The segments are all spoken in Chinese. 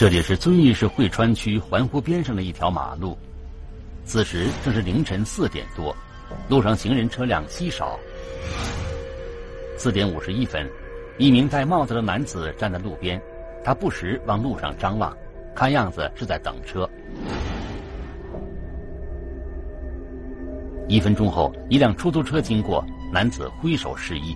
这里是遵义市汇川区环湖边上的一条马路，此时正是凌晨四点多，路上行人车辆稀少。四点五十一分，一名戴帽子的男子站在路边，他不时往路上张望，看样子是在等车。一分钟后，一辆出租车经过，男子挥手示意。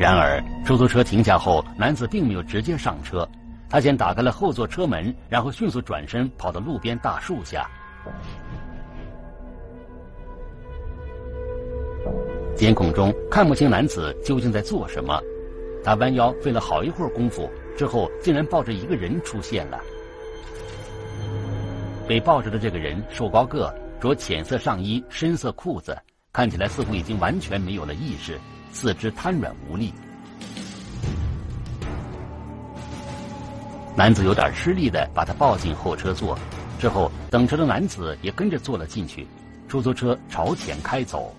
然而，出租车停下后，男子并没有直接上车，他先打开了后座车门，然后迅速转身跑到路边大树下。监控中看不清男子究竟在做什么，他弯腰费了好一会儿功夫，之后竟然抱着一个人出现了。被抱着的这个人瘦高个，着浅色上衣、深色裤子，看起来似乎已经完全没有了意识。四肢瘫软无力，男子有点吃力的把他抱进后车座，之后等车的男子也跟着坐了进去，出租车朝前开走。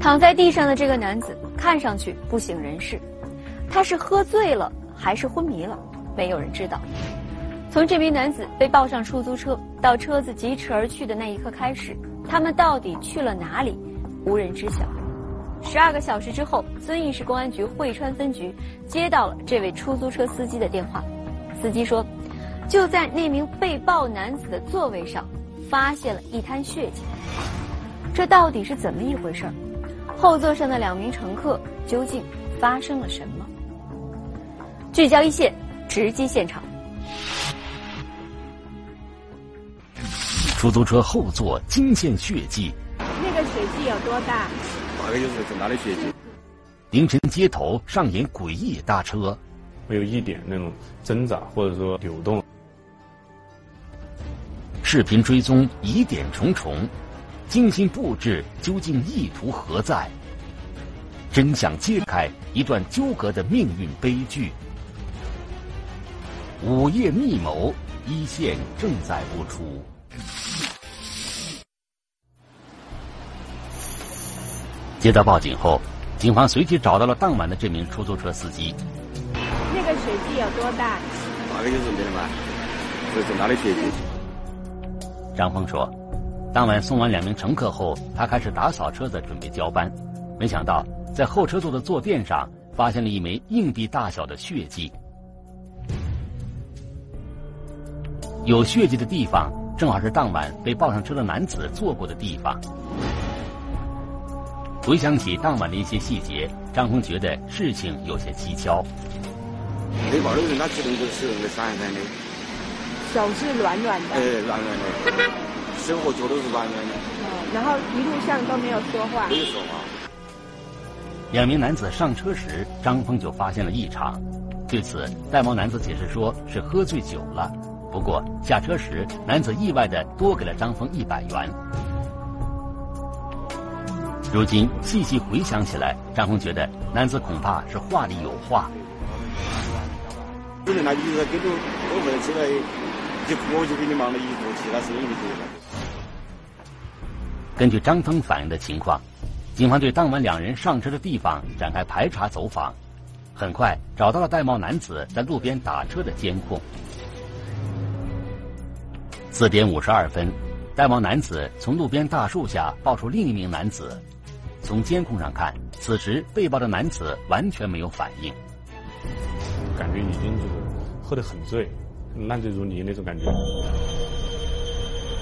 躺在地上的这个男子看上去不省人事。他是喝醉了还是昏迷了？没有人知道。从这名男子被抱上出租车到车子疾驰而去的那一刻开始，他们到底去了哪里？无人知晓。十二个小时之后，遵义市公安局汇川分局接到了这位出租车司机的电话。司机说，就在那名被抱男子的座位上，发现了一滩血迹。这到底是怎么一回事？后座上的两名乘客究竟发生了什么？聚焦一线，直击现场。出租车后座惊现血迹。那个血迹有多大？大概就是很大的血迹。凌晨街头上演诡异搭车，没有一点那种挣扎或者说扭动。视频追踪疑点重重，精心布置究竟意图何在？真相揭开一段纠葛的命运悲剧。午夜密谋，一线正在播出。接到报警后，警方随即找到了当晚的这名出租车司机。那个血迹有多大？大概就是没了嘛，是很大的血迹。张峰说，当晚送完两名乘客后，他开始打扫车子，准备交班。没想到，在后车座的坐垫上发现了一枚硬币大小的血迹。有血迹的地方，正好是当晚被抱上车的男子坐过的地方。回想起当晚的一些细节，张峰觉得事情有些蹊跷。那是那的，手是软软的，哎，软软的，手和脚都是软软的。嗯，然后一路上都没有说话。没有说话。两名男子上车时，张峰就发现了异常。对此，戴帽男子解释说是喝醉酒了。不过下车时，男子意外的多给了张峰一百元。如今细细回想起来，张峰觉得男子恐怕是话里有话。可能他一直在跟着我回来起来，就我就给你忙了一做其他生意的。根据张峰反映的情况，警方对当晚两人上车的地方展开排查走访，很快找到了戴帽男子在路边打车的监控。四点五十二分，戴帽男子从路边大树下抱出另一名男子。从监控上看，此时被抱的男子完全没有反应，感觉已经就是喝得很醉，烂醉如泥那种感觉。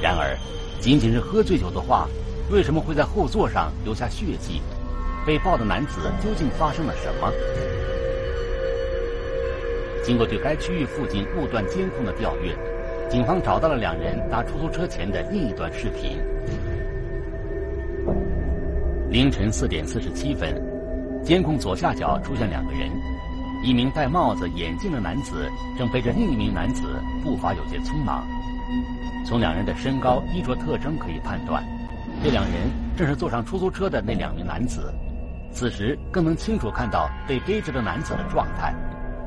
然而，仅仅是喝醉酒的话，为什么会在后座上留下血迹？被抱的男子究竟发生了什么？经过对该区域附近路段监控的调阅。警方找到了两人搭出租车前的另一段视频。凌晨四点四十七分，监控左下角出现两个人，一名戴帽子、眼镜的男子正背着另一名男子，步伐有些匆忙。从两人的身高、衣着特征可以判断，这两人正是坐上出租车的那两名男子。此时更能清楚看到被背着的男子的状态，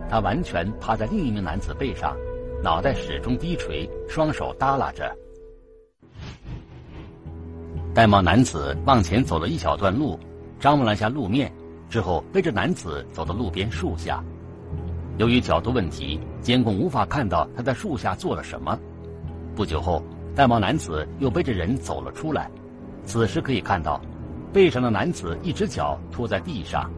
他完全趴在另一名男子背上，脑袋始终低垂，双手耷拉着。戴帽男子往前走了一小段路，张望了下路面，之后背着男子走到路边树下。由于角度问题，监控无法看到他在树下做了什么。不久后，戴帽男子又背着人走了出来。此时可以看到，背上的男子一只脚拖在地上。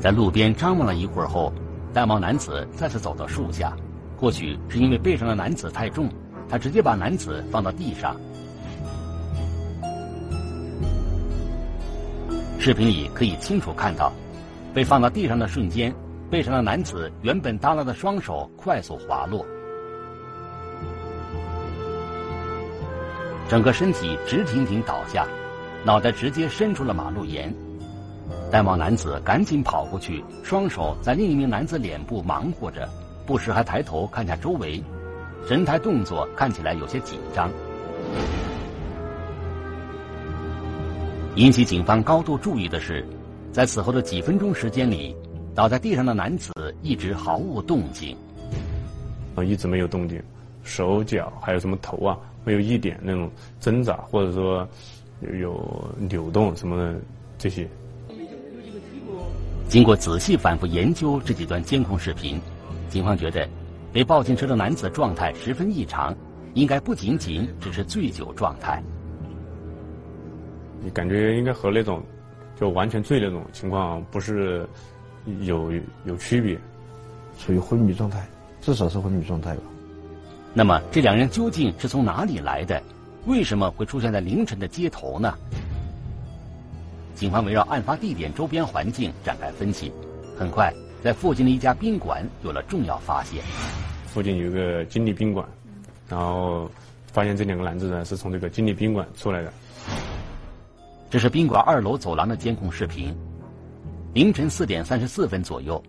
在路边张望了一会儿后，戴帽男子再次走到树下。或许是因为背上的男子太重，他直接把男子放到地上。视频里可以清楚看到，被放到地上的瞬间，背上的男子原本耷拉的双手快速滑落，整个身体直挺挺倒下，脑袋直接伸出了马路沿。戴帽男子赶紧跑过去，双手在另一名男子脸部忙活着，不时还抬头看下周围，神态动作看起来有些紧张。引起警方高度注意的是，在此后的几分钟时间里，倒在地上的男子一直毫无动静，啊，一直没有动静，手脚还有什么头啊，没有一点那种挣扎或者说有扭动什么的这些。经过仔细反复研究这几段监控视频，警方觉得被抱进车的男子状态十分异常，应该不仅仅只是醉酒状态。你感觉应该和那种就完全醉那种情况不是有有区别，属于昏迷状态，至少是昏迷状态吧。那么这两人究竟是从哪里来的？为什么会出现在凌晨的街头呢？警方围绕案发地点周边环境展开分析，很快在附近的一家宾馆有了重要发现。附近有一个金利宾馆，然后发现这两个男子呢是从这个金利宾馆出来的。这是宾馆二楼走廊的监控视频。凌晨四点三十四分左右，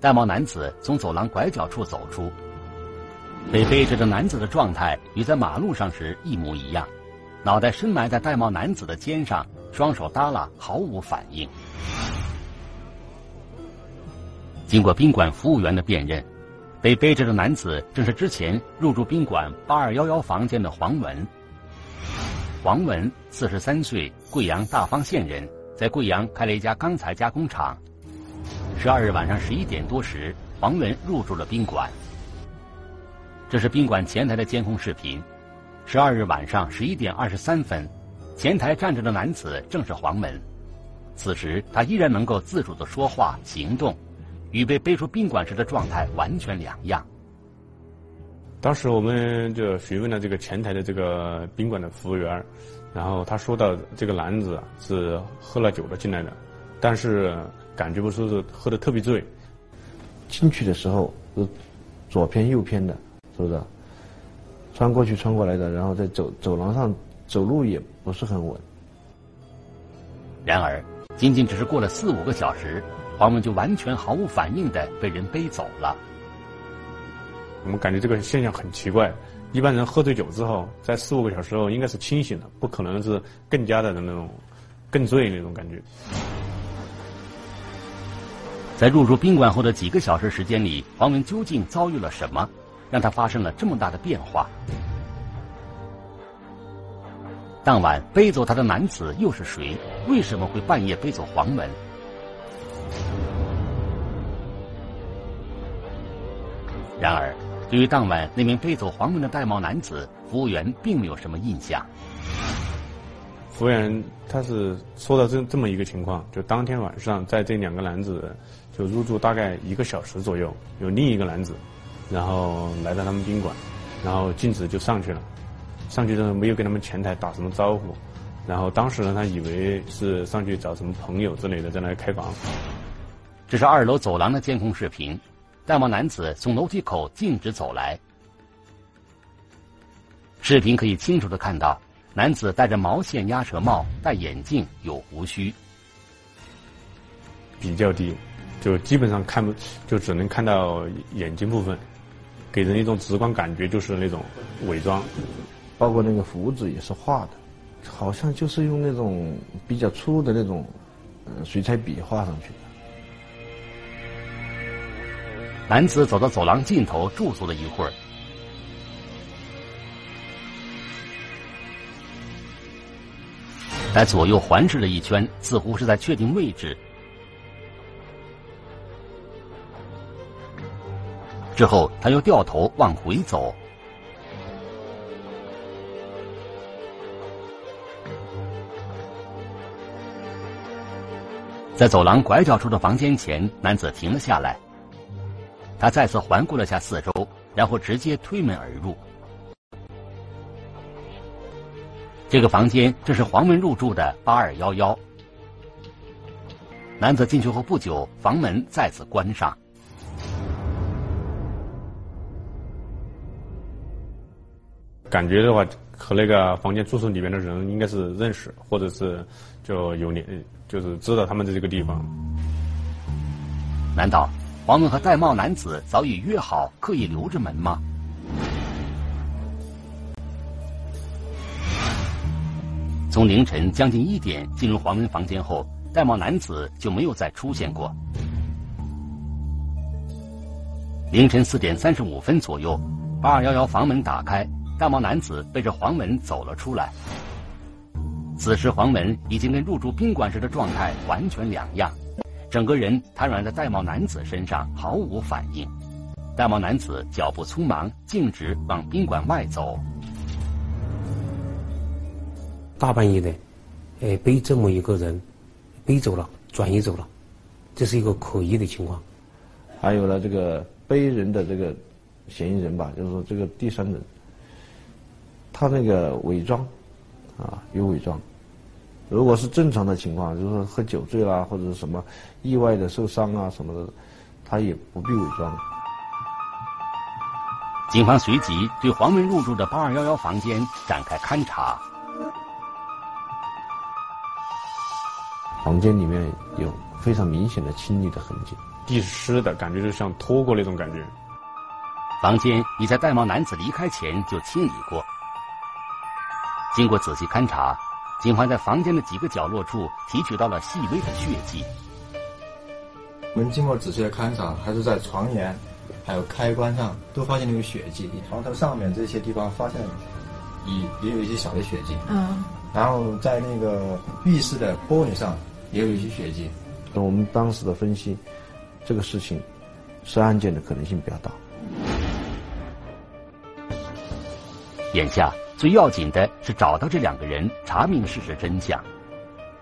戴帽男子从走廊拐角处走出。被背着的男子的状态与在马路上时一模一样，脑袋深埋在戴帽男子的肩上，双手耷拉，毫无反应。经过宾馆服务员的辨认，被背着的男子正是之前入住宾馆八二幺幺房间的黄文。黄文，四十三岁，贵阳大方县人，在贵阳开了一家钢材加工厂。十二日晚上十一点多时，黄文入住了宾馆。这是宾馆前台的监控视频。十二日晚上十一点二十三分，前台站着的男子正是黄门。此时他依然能够自主的说话、行动，与被背出宾馆时的状态完全两样。当时我们就询问了这个前台的这个宾馆的服务员，然后他说到这个男子是喝了酒的进来的，但是感觉不出是喝的特别醉。进去的时候是左偏右偏的，是不是？穿过去穿过来的，然后在走走廊上走路也不是很稳。然而，仅仅只是过了四五个小时，黄文就完全毫无反应的被人背走了。我们感觉这个现象很奇怪，一般人喝醉酒之后，在四五个小时后应该是清醒的，不可能是更加的那种更醉那种感觉。在入住宾馆后的几个小时时间里，黄文究竟遭遇了什么，让他发生了这么大的变化？当晚背走他的男子又是谁？为什么会半夜背走黄文？然而。对于当晚那名背走黄文的戴帽男子，服务员并没有什么印象。服务员他是说到这这么一个情况，就当天晚上在这两个男子就入住大概一个小时左右，有另一个男子，然后来到他们宾馆，然后径直就上去了，上去之后没有跟他们前台打什么招呼，然后当时呢他以为是上去找什么朋友之类的在那开房。这是二楼走廊的监控视频。戴帽男子从楼梯口径直走来，视频可以清楚的看到，男子戴着毛线鸭舌帽，戴眼镜，有胡须，比较低，就基本上看不，就只能看到眼睛部分，给人一种直观感觉就是那种伪装，包括那个胡子也是画的，好像就是用那种比较粗的那种呃水彩笔画上去的。男子走到走廊尽头驻足了一会儿，在左右环视了一圈，似乎是在确定位置。之后，他又掉头往回走。在走廊拐角处的房间前，男子停了下来。他再次环顾了下四周，然后直接推门而入。这个房间正是黄文入住的八二幺幺。男子进去后不久，房门再次关上。感觉的话，和那个房间住宿里面的人应该是认识，或者是就有联，就是知道他们在这个地方。难道黄文和戴帽男子早已约好，刻意留着门吗？从凌晨将近一点进入黄文房间后，戴帽男子就没有再出现过。凌晨四点三十五分左右，八二幺幺房门打开。戴帽男子背着黄文走了出来。此时黄文已经跟入住宾馆时的状态完全两样，整个人瘫软在戴帽男子身上，毫无反应。戴帽男子脚步匆忙，径直往宾馆外走。大半夜的，哎，被这么一个人，背走了，转移走了，这是一个可疑的情况。还有呢这个背人的这个嫌疑人吧，就是说这个第三人。他那个伪装，啊，有伪装。如果是正常的情况，就是说喝酒醉啦，或者是什么意外的受伤啊什么的，他也不必伪装。警方随即对黄文入住的八二幺幺房间展开勘查。房间里面有非常明显的清理的痕迹，地湿的感觉就像拖过那种感觉。房间已在戴帽男子离开前就清理过。经过仔细勘查，警方在房间的几个角落处提取到了细微的血迹。我们经过仔细的勘查，还是在床沿、还有开关上都发现了有血迹。床头上面这些地方发现也也有一些小的血迹。嗯。然后在那个浴室的玻璃上也有一些血迹。我们当时的分析，这个事情是案件的可能性比较大。眼下。最要紧的是找到这两个人，查明事实真相。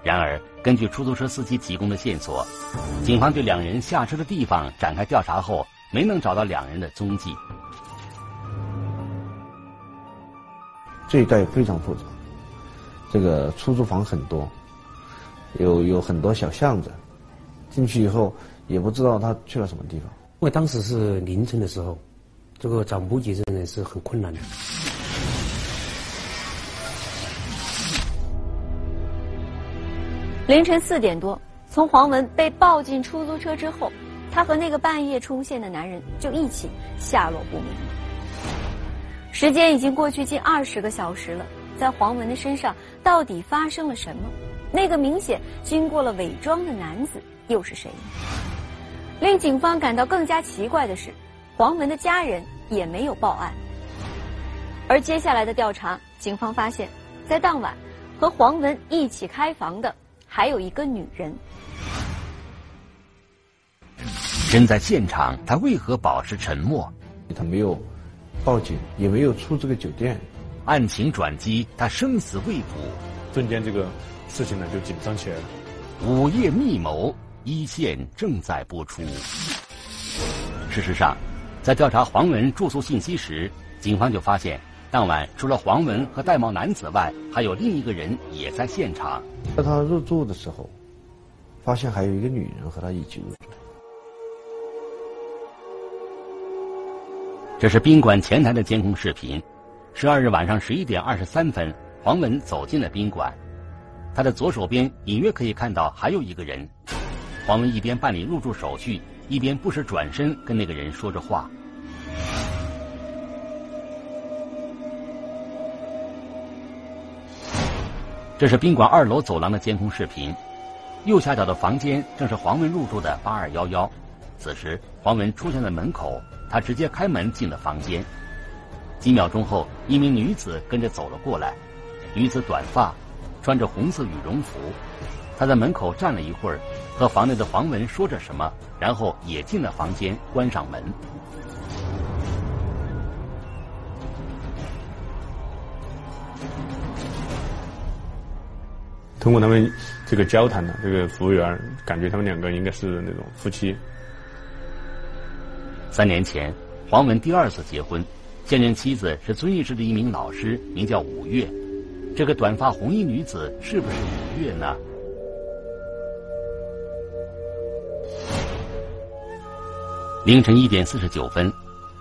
然而，根据出租车司机提供的线索，警方对两人下车的地方展开调查后，没能找到两人的踪迹。这一带非常复杂，这个出租房很多，有有很多小巷子，进去以后也不知道他去了什么地方。因为当时是凌晨的时候，这个找目击证人是很困难的。凌晨四点多，从黄文被抱进出租车之后，他和那个半夜出现的男人就一起下落不明。时间已经过去近二十个小时了，在黄文的身上到底发生了什么？那个明显经过了伪装的男子又是谁？令警方感到更加奇怪的是，黄文的家人也没有报案。而接下来的调查，警方发现，在当晚和黄文一起开房的。还有一个女人，身在现场，他为何保持沉默？他没有报警，也没有出这个酒店。案情转机，他生死未卜，瞬间这个事情呢就紧张起来了。午夜密谋，一线正在播出。事实上，在调查黄文住宿信息时，警方就发现。当晚，除了黄文和戴帽男子外，还有另一个人也在现场。在他入住的时候，发现还有一个女人和他一起入住。这是宾馆前台的监控视频。十二日晚上十一点二十三分，黄文走进了宾馆，他的左手边隐约可以看到还有一个人。黄文一边办理入住手续，一边不时转身跟那个人说着话。这是宾馆二楼走廊的监控视频，右下角的房间正是黄文入住的八二幺幺。此时，黄文出现在门口，他直接开门进了房间。几秒钟后，一名女子跟着走了过来。女子短发，穿着红色羽绒服。她在门口站了一会儿，和房内的黄文说着什么，然后也进了房间，关上门。通过他们这个交谈呢，这个服务员感觉他们两个应该是那种夫妻。三年前，黄文第二次结婚，现任妻子是遵义市的一名老师，名叫五月。这个短发红衣女子是不是五月呢？凌晨一点四十九分，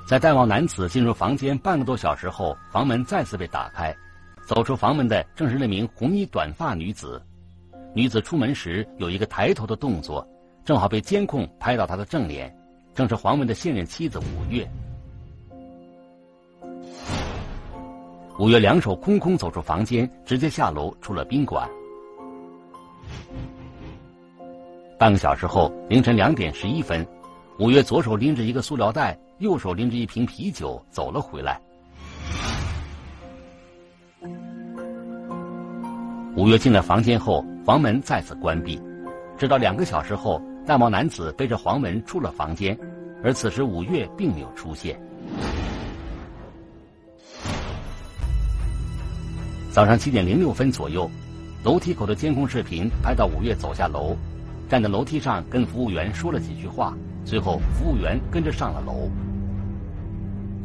在带望男子进入房间半个多小时后，房门再次被打开。走出房门的正是那名红衣短发女子，女子出门时有一个抬头的动作，正好被监控拍到她的正脸，正是黄文的现任妻子五月。五月两手空空走出房间，直接下楼出了宾馆。半个小时后，凌晨两点十一分，五月左手拎着一个塑料袋，右手拎着一瓶啤酒走了回来。五月进了房间后，房门再次关闭。直到两个小时后，戴帽男子背着黄文出了房间，而此时五月并没有出现。早上七点零六分左右，楼梯口的监控视频拍到五月走下楼，站在楼梯上跟服务员说了几句话，随后服务员跟着上了楼。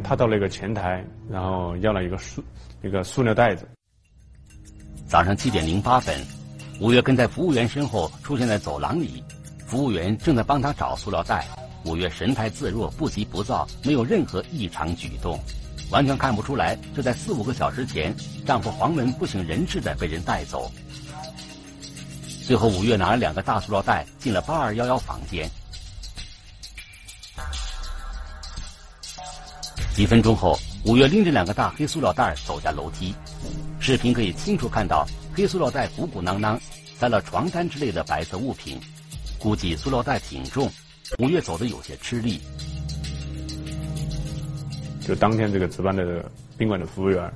他到了一个前台，然后要了一个塑一个塑料袋子。早上七点零八分，五月跟在服务员身后出现在走廊里，服务员正在帮他找塑料袋。五月神态自若，不急不躁，没有任何异常举动，完全看不出来就在四五个小时前，丈夫黄文不省人事的被人带走。最后，五月拿了两个大塑料袋进了八二幺幺房间。几分钟后，五月拎着两个大黑塑料袋走下楼梯。视频可以清楚看到，黑塑料袋鼓鼓囊囊，塞了床单之类的白色物品，估计塑料袋挺重。五月走的有些吃力。就当天这个值班的宾馆的服务员，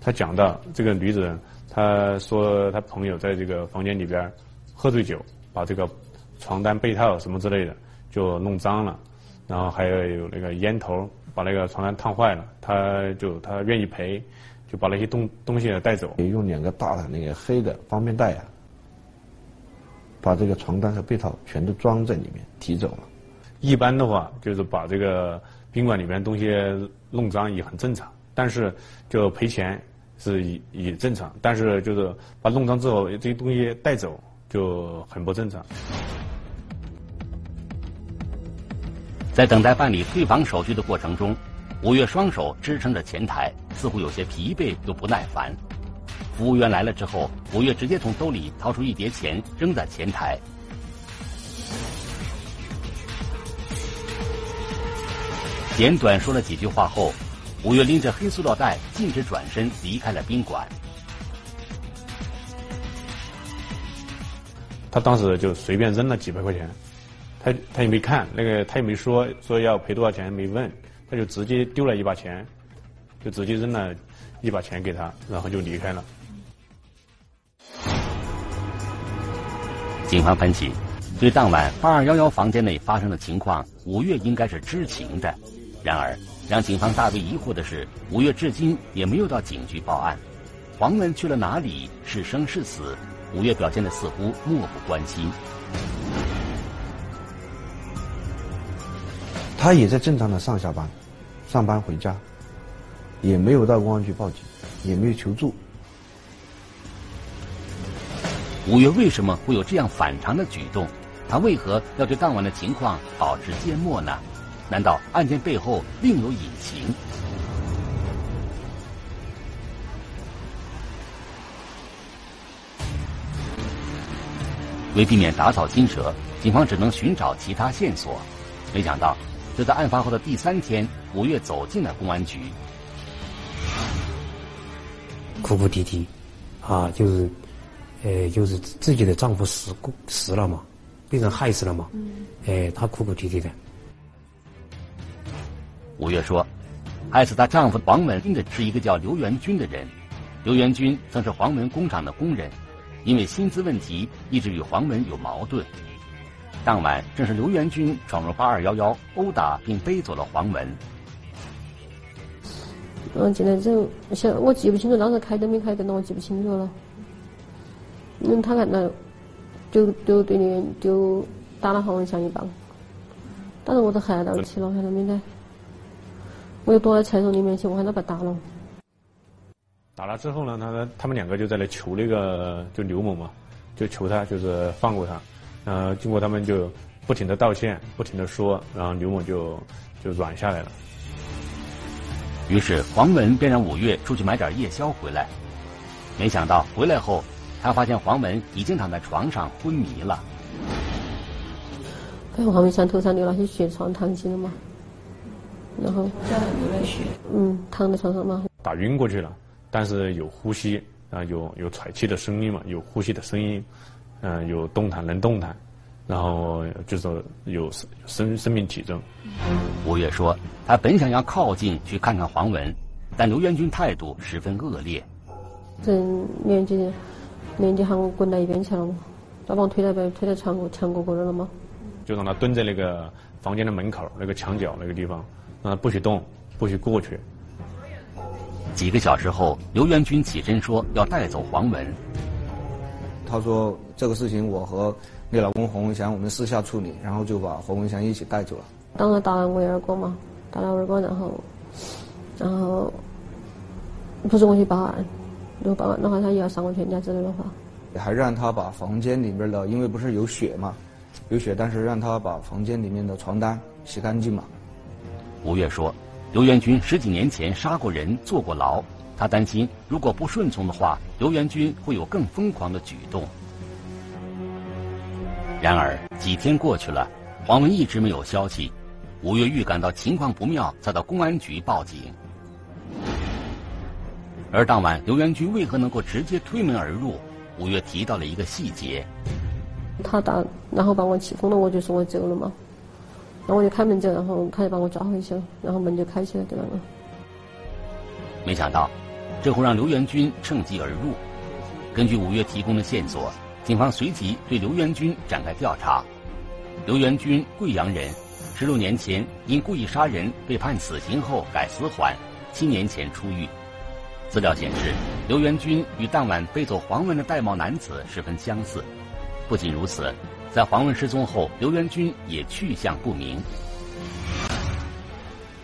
他讲到这个女子，她说她朋友在这个房间里边喝醉酒，把这个床单、被套什么之类的就弄脏了，然后还有有那个烟头把那个床单烫坏了，他就他愿意赔。就把那些东东西带走，用两个大的那个黑的方便袋啊，把这个床单和被套全都装在里面提走了。一般的话，就是把这个宾馆里面东西弄脏也很正常，但是就赔钱是也也正常，但是就是把弄脏之后这些东西带走就很不正常。在等待办理退房手续的过程中。五月双手支撑着前台，似乎有些疲惫又不耐烦。服务员来了之后，五月直接从兜里掏出一叠钱扔在前台。简短说了几句话后，五月拎着黑塑料袋径直转身离开了宾馆。他当时就随便扔了几百块钱，他他也没看那个，他也没说说要赔多少钱，没问。他就直接丢了一把钱，就直接扔了一把钱给他，然后就离开了。警方分析，对当晚八二幺幺房间内发生的情况，五月应该是知情的。然而，让警方大为疑惑的是，五月至今也没有到警局报案。黄文去了哪里？是生是死？五月表现的似乎漠不关心。他也在正常的上下班。上班回家，也没有到公安局报警，也没有求助。五月为什么会有这样反常的举动？他为何要对当晚的情况保持缄默呢？难道案件背后另有隐情？为避免打草惊蛇，警方只能寻找其他线索。没想到。就在案发后的第三天，五月走进了公安局，哭哭啼啼，啊，就是呃，就是自己的丈夫死过死了嘛，被人害死了嘛，哎，她哭哭啼啼的。吴越说，害死她丈夫黄文的是一个叫刘元军的人。刘元军曾是黄文工厂的工人，因为薪资问题一直与黄文有矛盾。当晚正是刘元军闯入八二幺幺，殴打并背走了黄文。嗯，进来之后，想我记不清楚当时开灯没开灯了，我记不清楚了。嗯，他看到就就对你就打了黄文祥一棒，当时我都害到起了，看到没得？我就躲在厕所里面去，我看他被打了。打了之后呢，他他们两个就在那求那个就刘某嘛，就求他就是放过他。呃，经过他们就不停的道歉，不停的说，然后刘某就就软下来了。于是黄文便让五月出去买点夜宵回来，没想到回来后，他发现黄文已经躺在床上昏迷了。看黄文祥头上流那些血，床躺起了嘛，然后流了血，嗯，躺在床上嘛，打晕过去了。但是有呼吸啊，有有喘气的声音嘛，有呼吸的声音，嗯，有动弹能动弹，然后就是有生生命体征。吴越说，他本想要靠近去看看黄文，但刘元军态度十分恶劣。这刘元军，刘元军喊我滚到一边去了嘛，他把我推到被推到墙过墙过过那了吗？就让他蹲在那个房间的门口那个墙角那个地方，让他不许动，不许过去。几个小时后，刘元军起身说要带走黄文。他说：“这个事情我和你老公黄文祥我们私下处理，然后就把黄文祥一起带走了。”当时打了我一耳光嘛，打了我耳光，然后，然后不是我去报案，如果报案的话，他也要杀我全家之类的话。还让他把房间里面的，因为不是有血嘛，有血，但是让他把房间里面的床单洗干净嘛。吴越说。刘元军十几年前杀过人，坐过牢。他担心，如果不顺从的话，刘元军会有更疯狂的举动。然而几天过去了，黄文一直没有消息。吴越预感到情况不妙，才到公安局报警。而当晚，刘元军为何能够直接推门而入？吴越提到了一个细节：他打，然后把我气疯了，我就说我走了嘛。然后我就开门走，然后他就把我抓回去了，然后门就开起来，对吧？没想到，这会让刘元军趁机而入。根据五月提供的线索，警方随即对刘元军展开调查。刘元军，贵阳人，十六年前因故意杀人被判死刑后改死缓，七年前出狱。资料显示，刘元军与当晚背走黄文的戴帽男子十分相似。不仅如此。在黄文失踪后，刘元军也去向不明。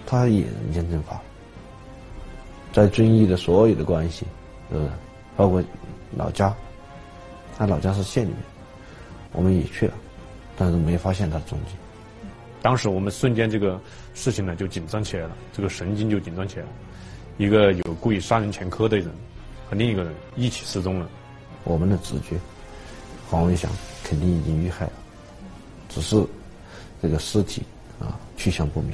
他也验证法，在遵义的所有的关系，呃，包括老家，他老家是县里面，我们也去了，但是没发现他的踪迹。当时我们瞬间这个事情呢就紧张起来了，这个神经就紧张起来了。一个有故意杀人前科的人和另一个人一起失踪了，我们的直觉，黄文祥。肯定已经遇害了，只是这个尸体啊去向不明。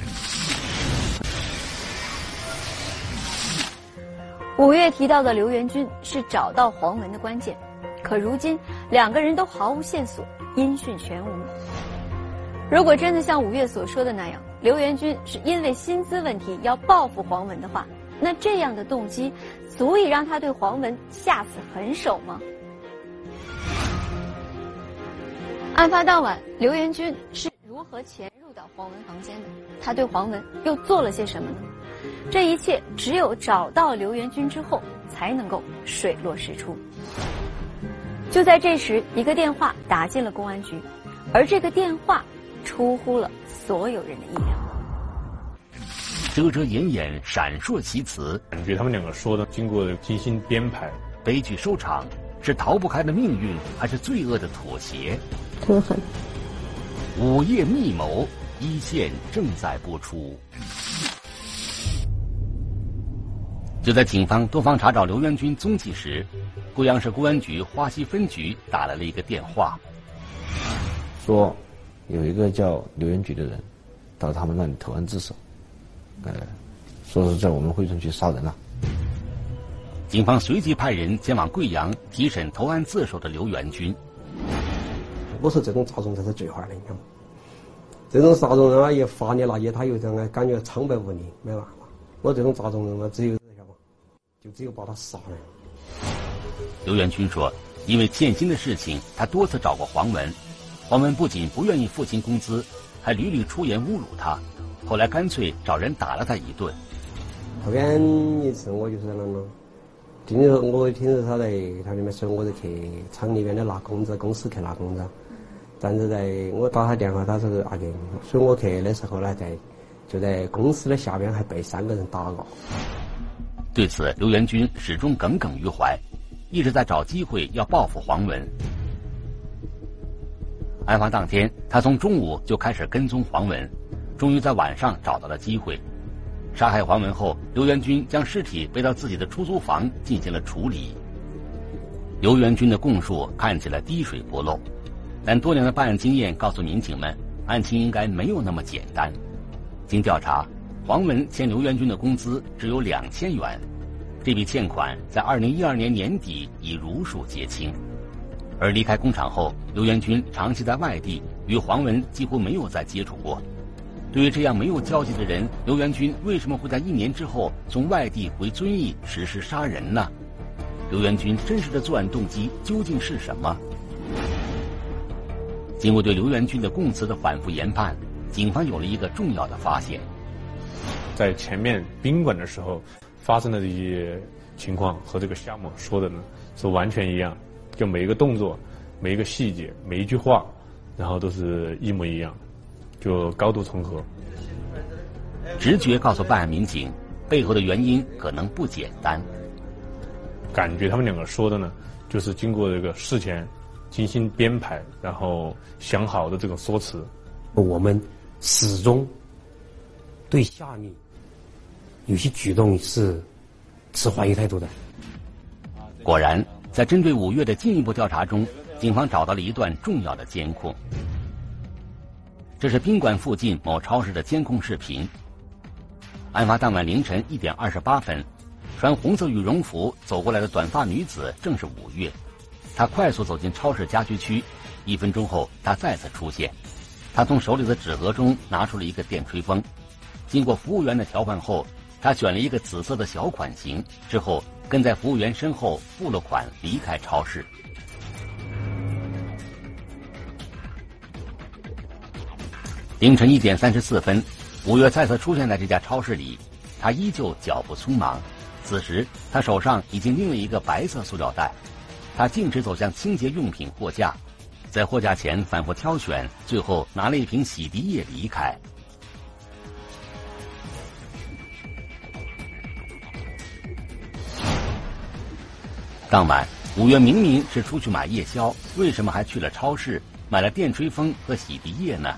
五月提到的刘元军是找到黄文的关键，可如今两个人都毫无线索，音讯全无。如果真的像五月所说的那样，刘元军是因为薪资问题要报复黄文的话，那这样的动机足以让他对黄文下此狠手吗？案发当晚，刘元军是如何潜入到黄文房间的？他对黄文又做了些什么呢？这一切只有找到刘元军之后，才能够水落石出。就在这时，一个电话打进了公安局，而这个电话出乎了所有人的意料。遮遮掩掩，闪烁其词，感觉他们两个说的经过精心编排，悲剧收场，是逃不开的命运，还是罪恶的妥协？午夜密谋，一线正在播出。就在警方多方查找刘元军踪迹时，贵阳市公安局花溪分局打来了一个电话，说有一个叫刘元举的人到他们那里投案自首，呃，说是在我们惠城区杀人了。警方随即派人前往贵阳提审投案自首的刘元军。我说这种杂种才是最坏的，你看嘛，这种杂种人啊，一发你那一，他又这样感觉苍白无力，没办法。我这种杂种人嘛，只有就只有把他杀了。刘元军说：“因为欠薪的事情，他多次找过黄文，黄文不仅不愿意付清工资，还屡屡出言侮辱他。后来干脆找人打了他一顿。后边一次我就是那种，听说我听说他在他里面说，我就去厂里面的拿工资，公司去拿工资。但是在我打他电话，他说那个，所以我去的时候呢，在就在公司的下边还被三个人打了。对此，刘元军始终耿耿于怀，一直在找机会要报复黄文。案发当天，他从中午就开始跟踪黄文，终于在晚上找到了机会。杀害黄文后，刘元军将尸体背到自己的出租房进行了处理。刘元军的供述看起来滴水不漏。但多年的办案经验告诉民警们，案情应该没有那么简单。经调查，黄文欠刘元军的工资只有两千元，这笔欠款在二零一二年年底已如数结清。而离开工厂后，刘元军长期在外地，与黄文几乎没有再接触过。对于这样没有交集的人，刘元军为什么会在一年之后从外地回遵义实施杀人呢？刘元军真实的作案动机究竟是什么？经过对刘元军的供词的反复研判，警方有了一个重要的发现：在前面宾馆的时候发生的这些情况和这个夏某说的呢是完全一样，就每一个动作、每一个细节、每一句话，然后都是一模一样，就高度重合。直觉告诉办案民警，背后的原因可能不简单。感觉他们两个说的呢，就是经过这个事前。精心编排，然后想好的这种说辞，我们始终对夏米有些举动是持怀疑态度的。果然，在针对五月的进一步调查中，警方找到了一段重要的监控。这是宾馆附近某超市的监控视频。案发当晚凌晨一点二十八分，穿红色羽绒服走过来的短发女子正是五月。她快速走进超市家居区，一分钟后，她再次出现。她从手里的纸盒中拿出了一个电吹风，经过服务员的调换后，他选了一个紫色的小款型，之后跟在服务员身后付了款，离开超市。凌晨一点三十四分，五月再次出现在这家超市里，他依旧脚步匆忙。此时，他手上已经拎了一个白色塑料袋。他径直走向清洁用品货架，在货架前反复挑选，最后拿了一瓶洗涤液离开。当晚，五月明明是出去买夜宵，为什么还去了超市买了电吹风和洗涤液呢？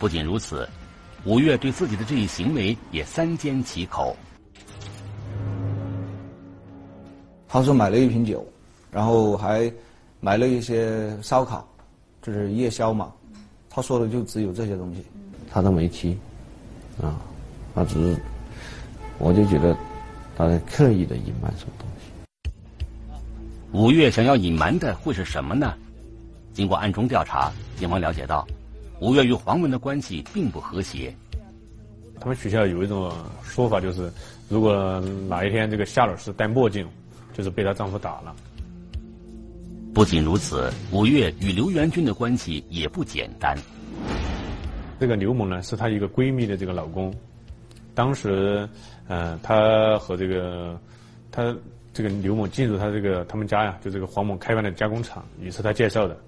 不仅如此，五月对自己的这一行为也三缄其口。他说买了一瓶酒。然后还买了一些烧烤，就是夜宵嘛。他说的就只有这些东西，他都没提，啊，他只是，我就觉得他在刻意的隐瞒什么东西。五月想要隐瞒的会是什么呢？经过暗中调查，警方了解到，五月与黄文的关系并不和谐。他们学校有一种说法，就是如果哪一天这个夏老师戴墨镜，就是被她丈夫打了。不仅如此，五月与刘元军的关系也不简单。这个刘某呢，是她一个闺蜜的这个老公。当时，嗯，她和这个她这个刘某进入他这个他们家呀，就这个黄某开办的加工厂，也是他介绍的。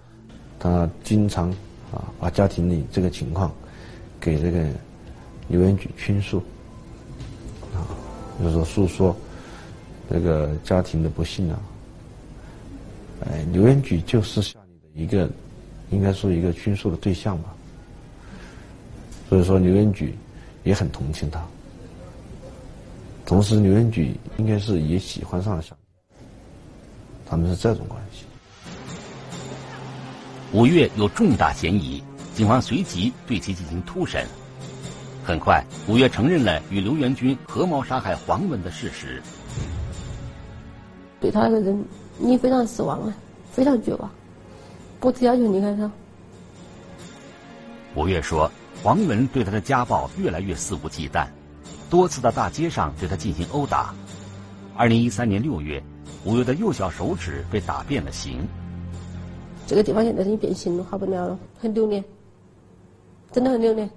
他经常啊，把家庭里这个情况给这个刘元举倾诉，啊，就是说诉说这个家庭的不幸啊。哎，刘元举就是夏里的一个，应该说一个倾诉的对象吧。所以说，刘元举也很同情他。同时，刘元举应该是也喜欢上了小，他们是这种关系。五月有重大嫌疑，警方随即对其进行突审。很快，五月承认了与刘元军合谋杀害黄文的事实。对他那个人，你非常失望啊，非常绝望。我只要求离开他。五月说，黄文对他的家暴越来越肆无忌惮，多次到大街上对他进行殴打。二零一三年六月，吴越的右小手指被打变了形。这个地方现在已经变形了，好不了了，很留恋，真的很留恋，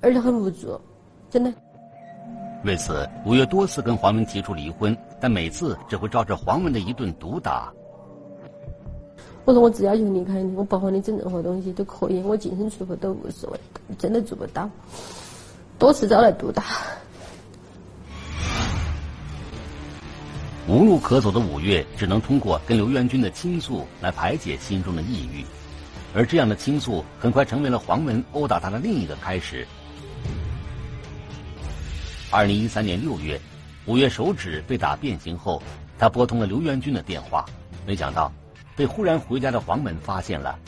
而且很无助，真的。为此，吴越多次跟黄文提出离婚，但每次只会照着黄文的一顿毒打。我说我只要求离开你，我不和你整任何东西都可以，我净身出户都无所谓，真的做不到。多次找来毒打。无路可走的五月，只能通过跟刘元军的倾诉来排解心中的抑郁，而这样的倾诉很快成为了黄文殴打他的另一个开始。二零一三年六月，五月手指被打变形后，他拨通了刘元军的电话，没想到。被忽然回家的黄文发现了，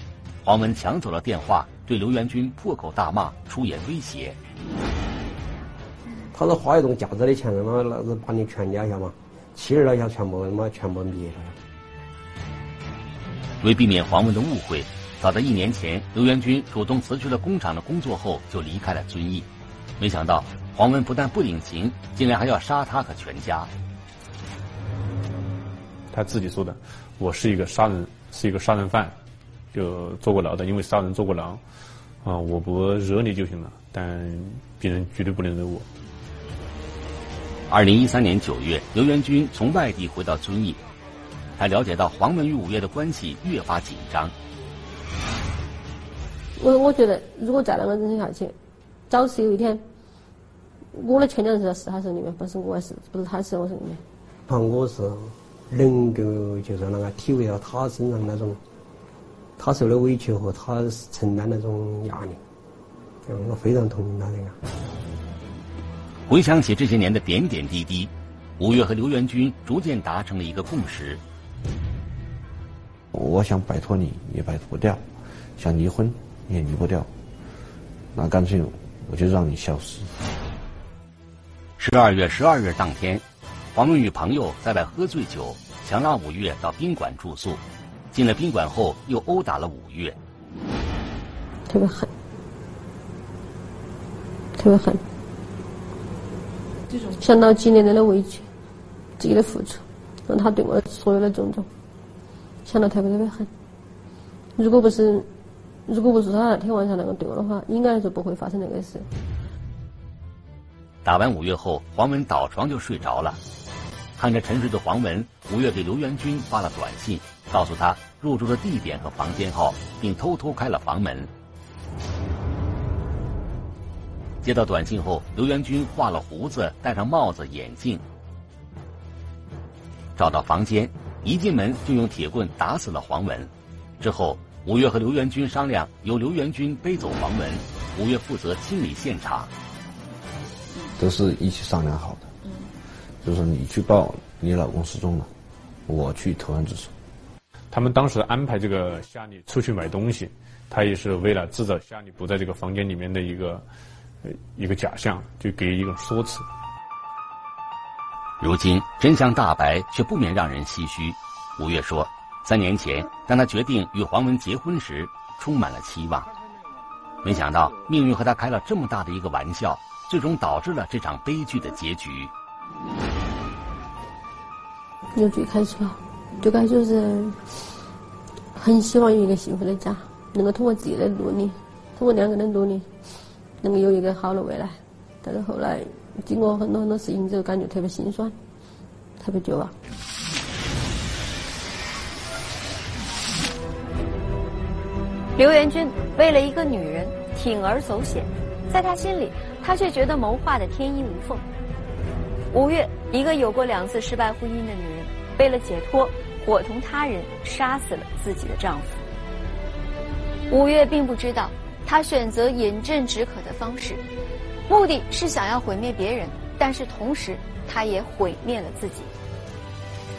黄文抢走了电话，对刘元军破口大骂，出言威胁。他说花一种价值的钱，他妈老子把你全家晓得吗？妻儿老小全部他妈全部灭了。为避免黄文的误会，早在一年前，刘元军主动辞去了工厂的工作后，就离开了遵义。没想到黄文不但不领情，竟然还要杀他和全家。他自己说的。我是一个杀人，是一个杀人犯，就坐过牢的，因为杀人坐过牢，啊，我不惹你就行了，但别人绝对不能惹我。二零一三年九月，刘元军从外地回到遵义，他了解到黄文与五月的关系越发紧张。我我觉得，如果再那么忍下去，早是有一天，我的全家人是在死他手里面，不是我是，不是他死我手里面。啊，我是。能够就是那个体会到他身上那种，他受的委屈和他承担那种压力，我非常同情他这个。回想起这些年的点点滴滴，五月和刘元军逐渐达成了一个共识：我想摆脱你也摆脱不掉，想离婚也离不掉，那干脆我就让你消失。十二月十二日当天。黄文与朋友在外喝醉酒，强拉五月到宾馆住宿。进了宾馆后，又殴打了五月，特别狠，特别狠。想到几年来的委屈，自己的付出，让他对我所有的种种，想到特别特别狠。如果不是，如果不是他那天晚上那个对我的话，应该是不会发生那个事。打完五月后，黄文倒床就睡着了。看着沉睡的黄文，五月给刘元军发了短信，告诉他入住的地点和房间号，并偷偷开了房门。接到短信后，刘元军画了胡子，戴上帽子、眼镜，找到房间，一进门就用铁棍打死了黄文。之后，五月和刘元军商量，由刘元军背走黄文，五月负责清理现场。都是一起商量好的。就是你去报你老公失踪了，我去投案自首。他们当时安排这个夏丽出去买东西，他也是为了制造夏丽不在这个房间里面的一个一个假象，就给一种说辞。如今真相大白，却不免让人唏嘘。吴越说，三年前当他决定与黄文结婚时，充满了期望，没想到命运和他开了这么大的一个玩笑，最终导致了这场悲剧的结局。由最开始啊，最开始就是很希望有一个幸福的家，能够通过自己的努力，通过两个人的努力，能够有一个好的未来。但是后来经过很多很多事情之后，感觉特别心酸，特别绝望。刘元军为了一个女人铤而走险，在他心里，他却觉得谋划的天衣无缝。五月，一个有过两次失败婚姻的女人，为了解脱，伙同他人杀死了自己的丈夫。五月并不知道，他选择饮鸩止渴的方式，目的是想要毁灭别人，但是同时，他也毁灭了自己。